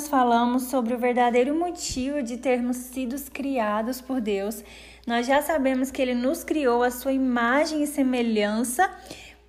nós falamos sobre o verdadeiro motivo de termos sido criados por Deus. Nós já sabemos que Ele nos criou a sua imagem e semelhança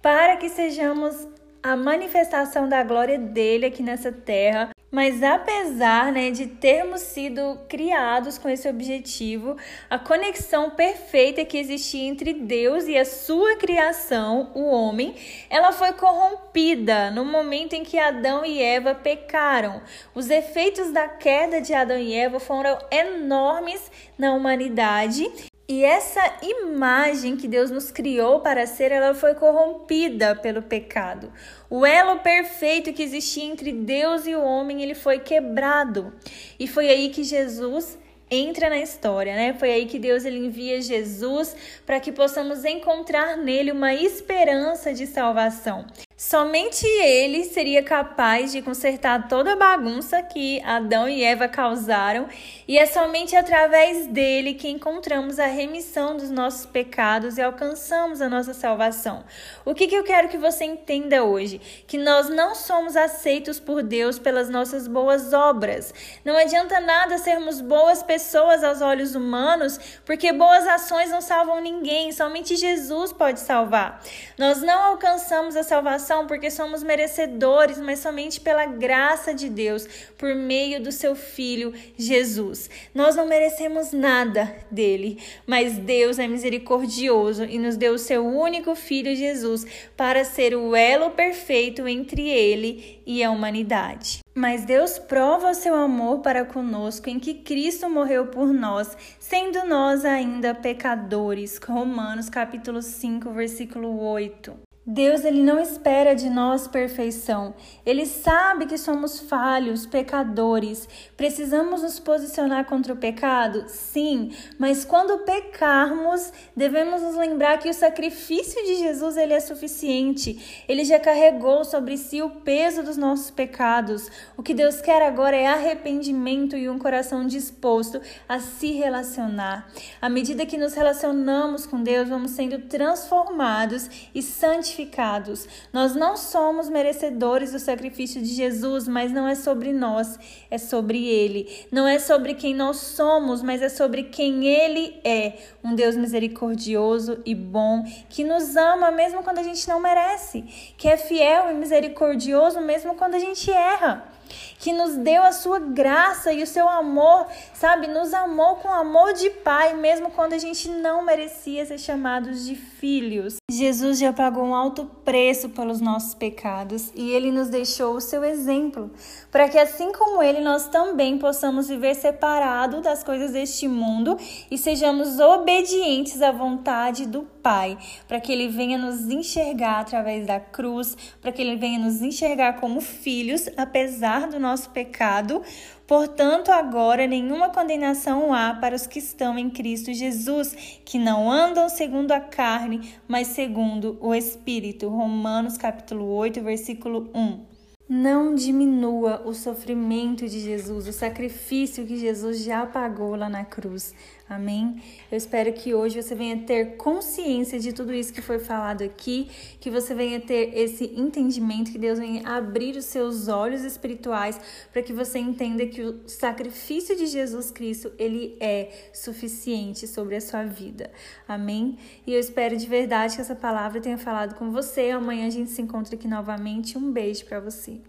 para que sejamos a manifestação da glória dele aqui nessa terra. Mas apesar né, de termos sido criados com esse objetivo, a conexão perfeita que existia entre Deus e a sua criação, o homem, ela foi corrompida no momento em que Adão e Eva pecaram. Os efeitos da queda de Adão e Eva foram enormes na humanidade e essa imagem que Deus nos criou para ser, ela foi corrompida pelo pecado. O elo perfeito que existia entre Deus e o homem, ele foi quebrado. E foi aí que Jesus entra na história, né? Foi aí que Deus ele envia Jesus para que possamos encontrar nele uma esperança de salvação. Somente ele seria capaz de consertar toda a bagunça que Adão e Eva causaram, e é somente através dele que encontramos a remissão dos nossos pecados e alcançamos a nossa salvação. O que, que eu quero que você entenda hoje? Que nós não somos aceitos por Deus pelas nossas boas obras. Não adianta nada sermos boas pessoas aos olhos humanos, porque boas ações não salvam ninguém, somente Jesus pode salvar. Nós não alcançamos a salvação salvação porque somos merecedores, mas somente pela graça de Deus, por meio do seu Filho Jesus. Nós não merecemos nada dele, mas Deus é misericordioso e nos deu o seu único Filho Jesus para ser o elo perfeito entre ele e a humanidade. Mas Deus prova o seu amor para conosco em que Cristo morreu por nós, sendo nós ainda pecadores. Romanos capítulo 5, versículo 8. Deus ele não espera de nós perfeição. Ele sabe que somos falhos, pecadores. Precisamos nos posicionar contra o pecado? Sim, mas quando pecarmos, devemos nos lembrar que o sacrifício de Jesus ele é suficiente. Ele já carregou sobre si o peso dos nossos pecados. O que Deus quer agora é arrependimento e um coração disposto a se relacionar. À medida que nos relacionamos com Deus, vamos sendo transformados e santificados santificados. Nós não somos merecedores do sacrifício de Jesus, mas não é sobre nós, é sobre Ele. Não é sobre quem nós somos, mas é sobre quem Ele é. Um Deus misericordioso e bom, que nos ama mesmo quando a gente não merece, que é fiel e misericordioso mesmo quando a gente erra que nos deu a sua graça e o seu amor, sabe? Nos amou com amor de pai, mesmo quando a gente não merecia ser chamados de filhos. Jesus já pagou um alto preço pelos nossos pecados e ele nos deixou o seu exemplo, para que assim como ele, nós também possamos viver separado das coisas deste mundo e sejamos obedientes à vontade do Pai, para que ele venha nos enxergar através da cruz, para que ele venha nos enxergar como filhos, apesar do nosso pecado. Portanto, agora nenhuma condenação há para os que estão em Cristo Jesus, que não andam segundo a carne, mas segundo o Espírito. Romanos capítulo 8, versículo 1. Não diminua o sofrimento de Jesus, o sacrifício que Jesus já pagou lá na cruz. Amém? Eu espero que hoje você venha ter consciência de tudo isso que foi falado aqui, que você venha ter esse entendimento, que Deus venha abrir os seus olhos espirituais para que você entenda que o sacrifício de Jesus Cristo, ele é suficiente sobre a sua vida. Amém? E eu espero de verdade que essa palavra tenha falado com você. Amanhã a gente se encontra aqui novamente. Um beijo para você.